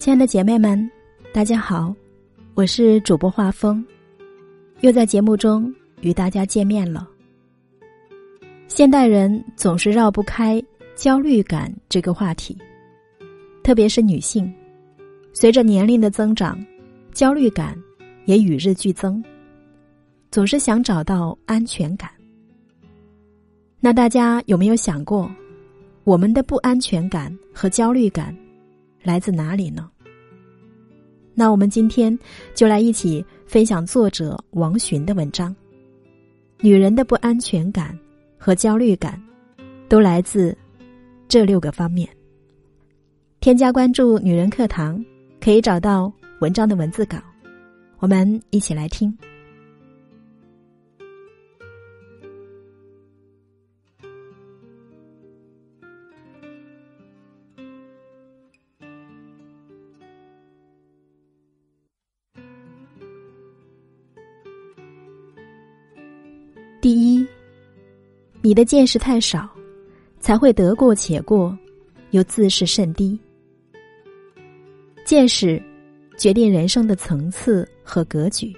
亲爱的姐妹们，大家好，我是主播画风，又在节目中与大家见面了。现代人总是绕不开焦虑感这个话题，特别是女性，随着年龄的增长，焦虑感也与日俱增，总是想找到安全感。那大家有没有想过，我们的不安全感和焦虑感来自哪里呢？那我们今天就来一起分享作者王洵的文章。女人的不安全感和焦虑感，都来自这六个方面。添加关注“女人课堂”，可以找到文章的文字稿。我们一起来听。第一，你的见识太少，才会得过且过，又自视甚低。见识决定人生的层次和格局。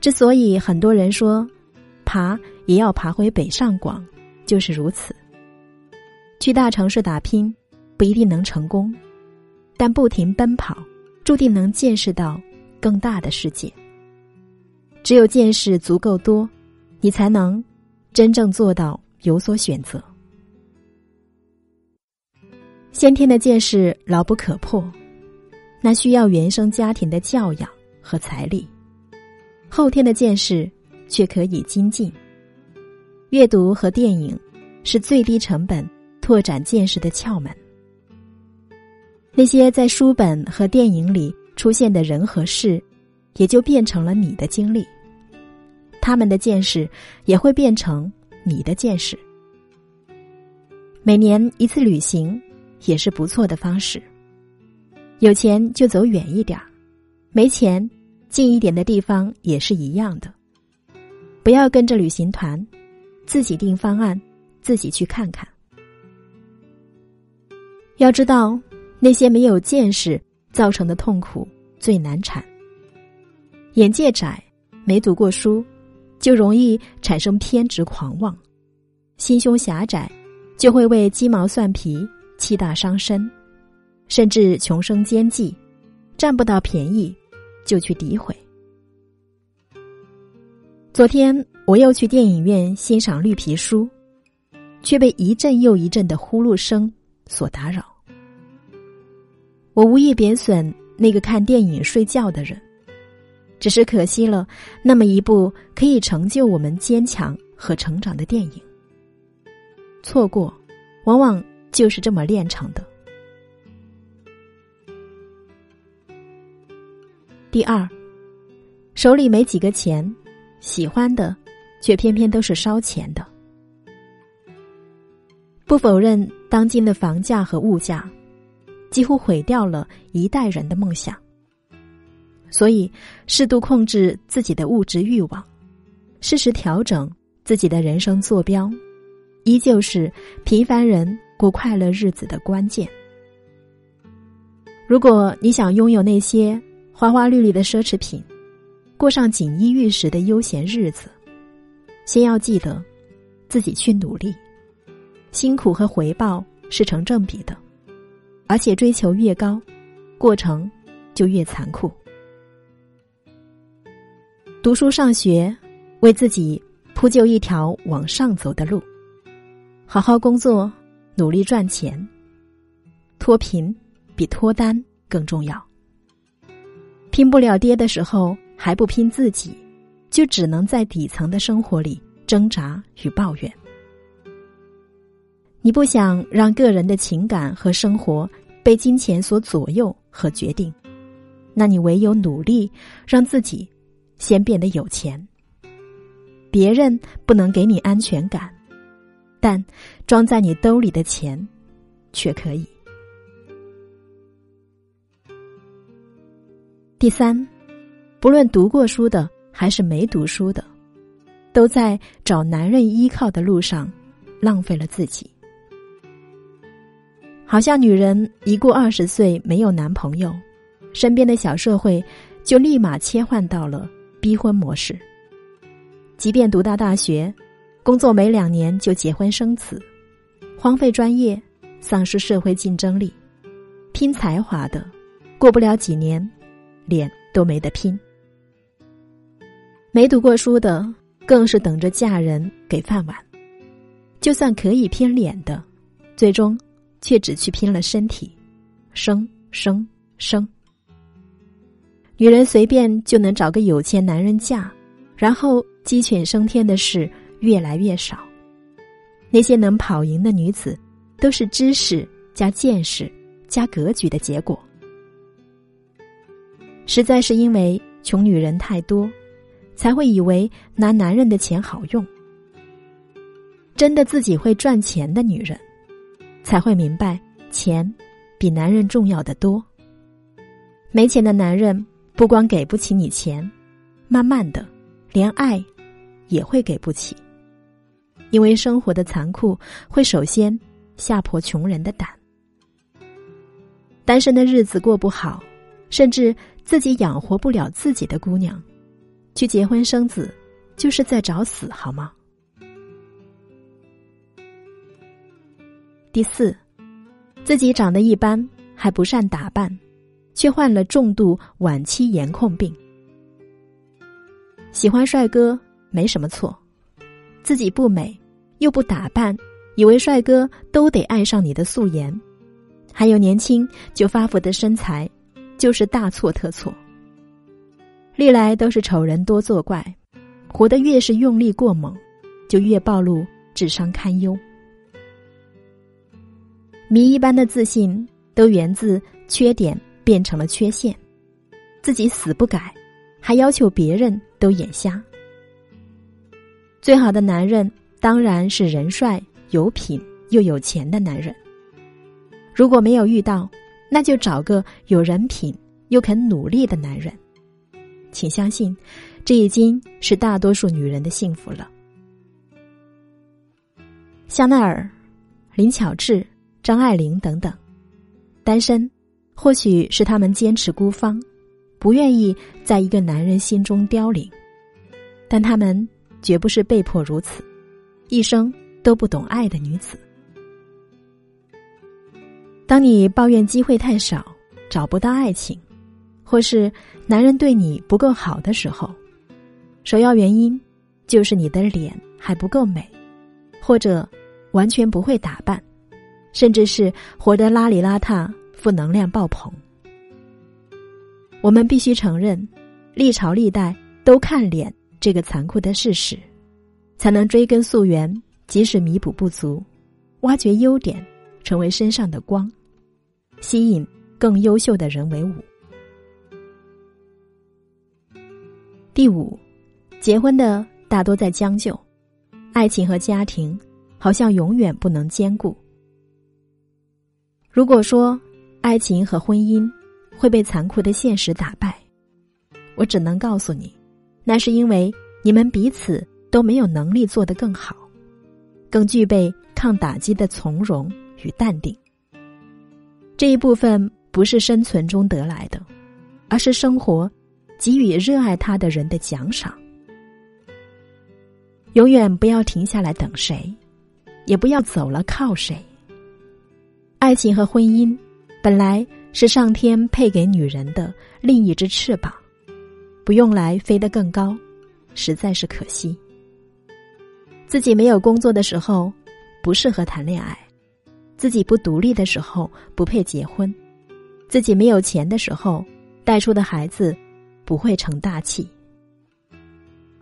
之所以很多人说爬也要爬回北上广，就是如此。去大城市打拼不一定能成功，但不停奔跑，注定能见识到更大的世界。只有见识足够多。你才能真正做到有所选择。先天的见识牢不可破，那需要原生家庭的教养和财力；后天的见识却可以精进。阅读和电影是最低成本拓展见识的窍门。那些在书本和电影里出现的人和事，也就变成了你的经历。他们的见识也会变成你的见识。每年一次旅行也是不错的方式。有钱就走远一点儿，没钱近一点的地方也是一样的。不要跟着旅行团，自己定方案，自己去看看。要知道，那些没有见识造成的痛苦最难缠。眼界窄，没读过书。就容易产生偏执狂妄，心胸狭窄，就会为鸡毛蒜皮气大伤身，甚至穷生奸计，占不到便宜就去诋毁。昨天我又去电影院欣赏绿皮书，却被一阵又一阵的呼噜声所打扰。我无意贬损那个看电影睡觉的人。只是可惜了，那么一部可以成就我们坚强和成长的电影。错过，往往就是这么炼成的。第二，手里没几个钱，喜欢的，却偏偏都是烧钱的。不否认，当今的房价和物价，几乎毁掉了一代人的梦想。所以，适度控制自己的物质欲望，适时调整自己的人生坐标，依旧是平凡人过快乐日子的关键。如果你想拥有那些花花绿绿的奢侈品，过上锦衣玉食的悠闲日子，先要记得自己去努力，辛苦和回报是成正比的，而且追求越高，过程就越残酷。读书上学，为自己铺就一条往上走的路；好好工作，努力赚钱。脱贫比脱单更重要。拼不了爹的时候还不拼自己，就只能在底层的生活里挣扎与抱怨。你不想让个人的情感和生活被金钱所左右和决定，那你唯有努力让自己。先变得有钱，别人不能给你安全感，但装在你兜里的钱却可以。第三，不论读过书的还是没读书的，都在找男人依靠的路上浪费了自己。好像女人一过二十岁没有男朋友，身边的小社会就立马切换到了逼婚模式。即便读到大学，工作没两年就结婚生子，荒废专业，丧失社会竞争力，拼才华的，过不了几年，脸都没得拼。没读过书的，更是等着嫁人给饭碗。就算可以拼脸的，最终却只去拼了身体，生生生。女人随便就能找个有钱男人嫁，然后鸡犬升天的事越来越少。那些能跑赢的女子，都是知识加见识加格局的结果。实在是因为穷女人太多。才会以为拿男人的钱好用。真的自己会赚钱的女人，才会明白钱比男人重要的多。没钱的男人不光给不起你钱，慢慢的连爱也会给不起。因为生活的残酷会首先吓破穷人的胆。单身的日子过不好，甚至自己养活不了自己的姑娘。去结婚生子，就是在找死，好吗？第四，自己长得一般，还不善打扮，却患了重度晚期颜控病。喜欢帅哥没什么错，自己不美又不打扮，以为帅哥都得爱上你的素颜，还有年轻就发福的身材，就是大错特错。历来都是丑人多作怪，活得越是用力过猛，就越暴露智商堪忧。谜一般的自信都源自缺点变成了缺陷，自己死不改，还要求别人都眼瞎。最好的男人当然是人帅、有品又有钱的男人。如果没有遇到，那就找个有人品又肯努力的男人。请相信，这已经是大多数女人的幸福了。香奈儿、林巧稚、张爱玲等等，单身，或许是他们坚持孤芳，不愿意在一个男人心中凋零，但他们绝不是被迫如此，一生都不懂爱的女子。当你抱怨机会太少，找不到爱情。或是男人对你不够好的时候，首要原因就是你的脸还不够美，或者完全不会打扮，甚至是活得邋里邋遢、负能量爆棚。我们必须承认，历朝历代都看脸这个残酷的事实，才能追根溯源，及时弥补不足，挖掘优点，成为身上的光，吸引更优秀的人为伍。第五，结婚的大多在将就，爱情和家庭好像永远不能兼顾。如果说爱情和婚姻会被残酷的现实打败，我只能告诉你，那是因为你们彼此都没有能力做得更好，更具备抗打击的从容与淡定。这一部分不是生存中得来的，而是生活。给予热爱他的人的奖赏。永远不要停下来等谁，也不要走了靠谁。爱情和婚姻本来是上天配给女人的另一只翅膀，不用来飞得更高，实在是可惜。自己没有工作的时候，不适合谈恋爱；自己不独立的时候，不配结婚；自己没有钱的时候，带出的孩子。不会成大器。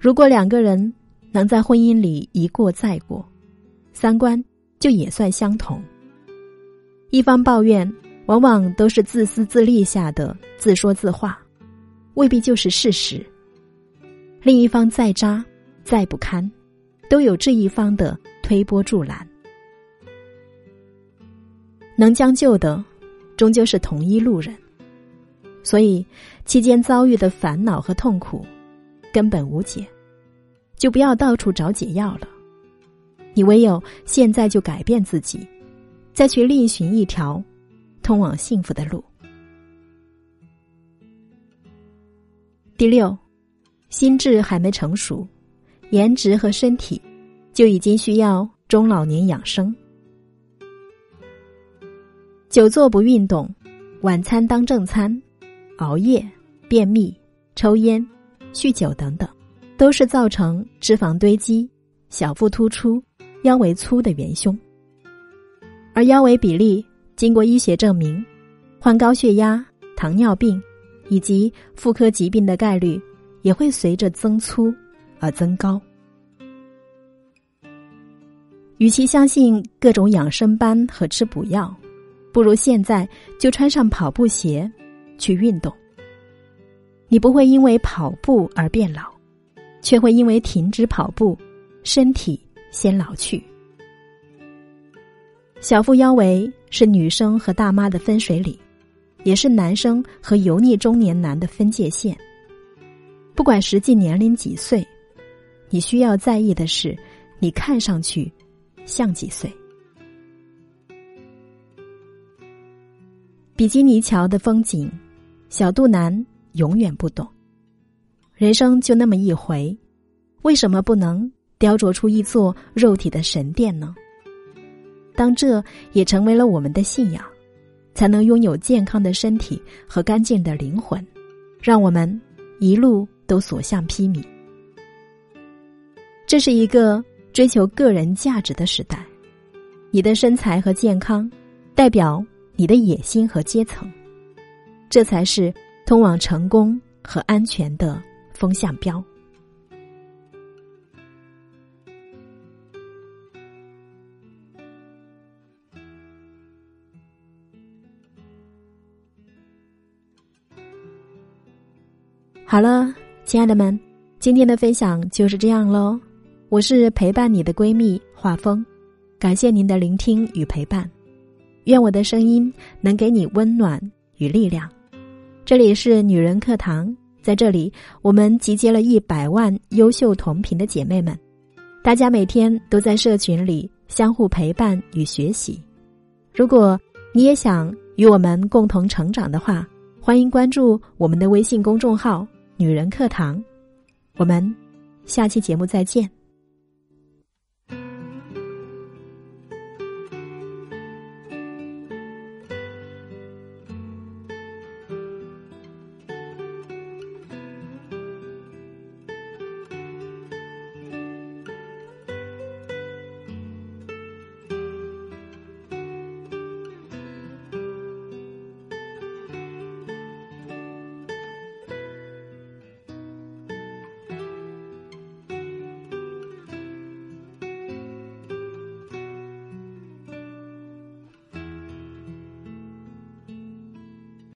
如果两个人能在婚姻里一过再过，三观就也算相同。一方抱怨，往往都是自私自利下的自说自话，未必就是事实。另一方再渣再不堪，都有这一方的推波助澜。能将就的，终究是同一路人。所以，期间遭遇的烦恼和痛苦，根本无解，就不要到处找解药了。你唯有现在就改变自己，再去另寻一条通往幸福的路。第六，心智还没成熟，颜值和身体就已经需要中老年养生。久坐不运动，晚餐当正餐，熬夜、便秘、抽烟、酗酒等等，都是造成脂肪堆积、小腹突出、腰围粗的元凶。而腰围比例，经过医学证明，患高血压、糖尿病。以及妇科疾病的概率也会随着增粗而增高。与其相信各种养生班和吃补药，不如现在就穿上跑步鞋去运动。你不会因为跑步而变老，却会因为停止跑步，身体先老去。小腹腰围是女生和大妈的分水岭。也是男生和油腻中年男的分界线。不管实际年龄几岁，你需要在意的是，你看上去像几岁。比基尼桥的风景，小肚腩永远不懂。人生就那么一回，为什么不能雕琢出一座肉体的神殿呢？当这也成为了我们的信仰。才能拥有健康的身体和干净的灵魂，让我们一路都所向披靡。这是一个追求个人价值的时代，你的身材和健康代表你的野心和阶层，这才是通往成功和安全的风向标。好了，亲爱的们，今天的分享就是这样喽。我是陪伴你的闺蜜画风，感谢您的聆听与陪伴，愿我的声音能给你温暖与力量。这里是女人课堂，在这里我们集结了一百万优秀同频的姐妹们，大家每天都在社群里相互陪伴与学习。如果你也想与我们共同成长的话，欢迎关注我们的微信公众号。女人课堂，我们下期节目再见。